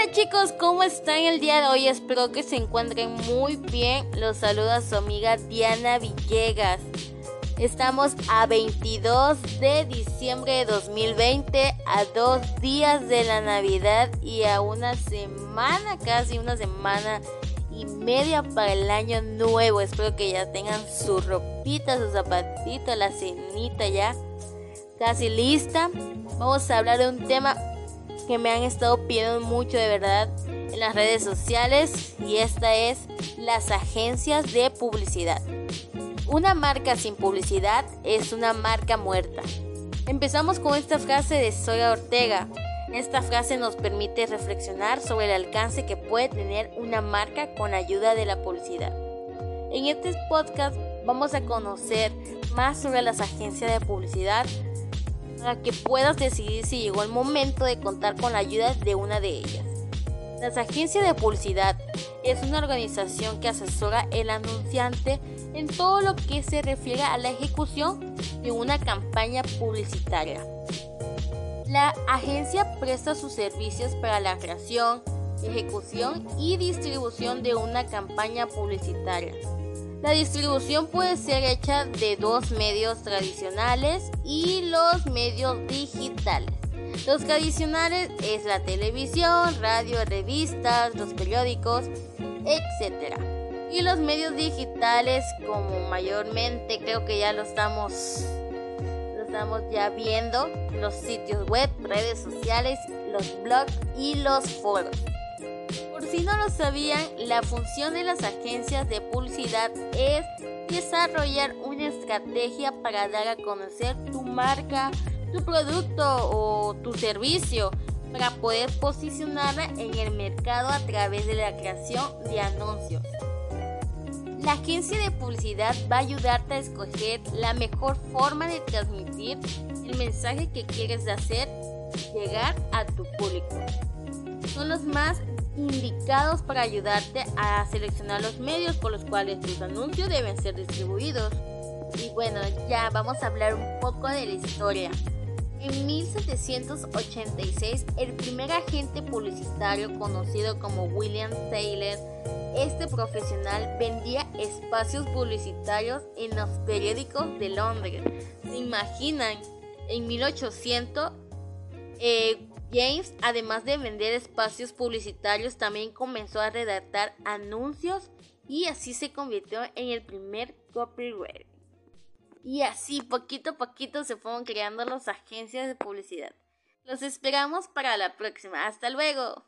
Hola chicos, ¿cómo están el día de hoy? Espero que se encuentren muy bien. Los saluda su amiga Diana Villegas. Estamos a 22 de diciembre de 2020, a dos días de la Navidad y a una semana, casi una semana y media para el año nuevo. Espero que ya tengan su ropita, su zapatito, la cenita ya casi lista. Vamos a hablar de un tema que me han estado pidiendo mucho de verdad en las redes sociales y esta es las agencias de publicidad. Una marca sin publicidad es una marca muerta. Empezamos con esta frase de Soya Ortega. Esta frase nos permite reflexionar sobre el alcance que puede tener una marca con ayuda de la publicidad. En este podcast vamos a conocer más sobre las agencias de publicidad, para que puedas decidir si llegó el momento de contar con la ayuda de una de ellas. Las agencias de publicidad es una organización que asesora el anunciante en todo lo que se refiere a la ejecución de una campaña publicitaria. La agencia presta sus servicios para la creación, ejecución y distribución de una campaña publicitaria la distribución puede ser hecha de dos medios tradicionales y los medios digitales. Los tradicionales es la televisión, radio, revistas, los periódicos, etc. Y los medios digitales, como mayormente creo que ya lo estamos, lo estamos ya viendo, los sitios web, redes sociales, los blogs y los foros. Si no lo sabían, la función de las agencias de publicidad es desarrollar una estrategia para dar a conocer tu marca, tu producto o tu servicio para poder posicionarla en el mercado a través de la creación de anuncios. La agencia de publicidad va a ayudarte a escoger la mejor forma de transmitir el mensaje que quieres hacer llegar a tu público. Son los más indicados para ayudarte a seleccionar los medios por los cuales tus anuncios deben ser distribuidos. Y bueno, ya vamos a hablar un poco de la historia. En 1786, el primer agente publicitario conocido como William Taylor, este profesional vendía espacios publicitarios en los periódicos de Londres. ¿Se imaginan? En 1800, eh, James, además de vender espacios publicitarios, también comenzó a redactar anuncios y así se convirtió en el primer copywriter. Y así, poquito a poquito, se fueron creando las agencias de publicidad. Los esperamos para la próxima. Hasta luego.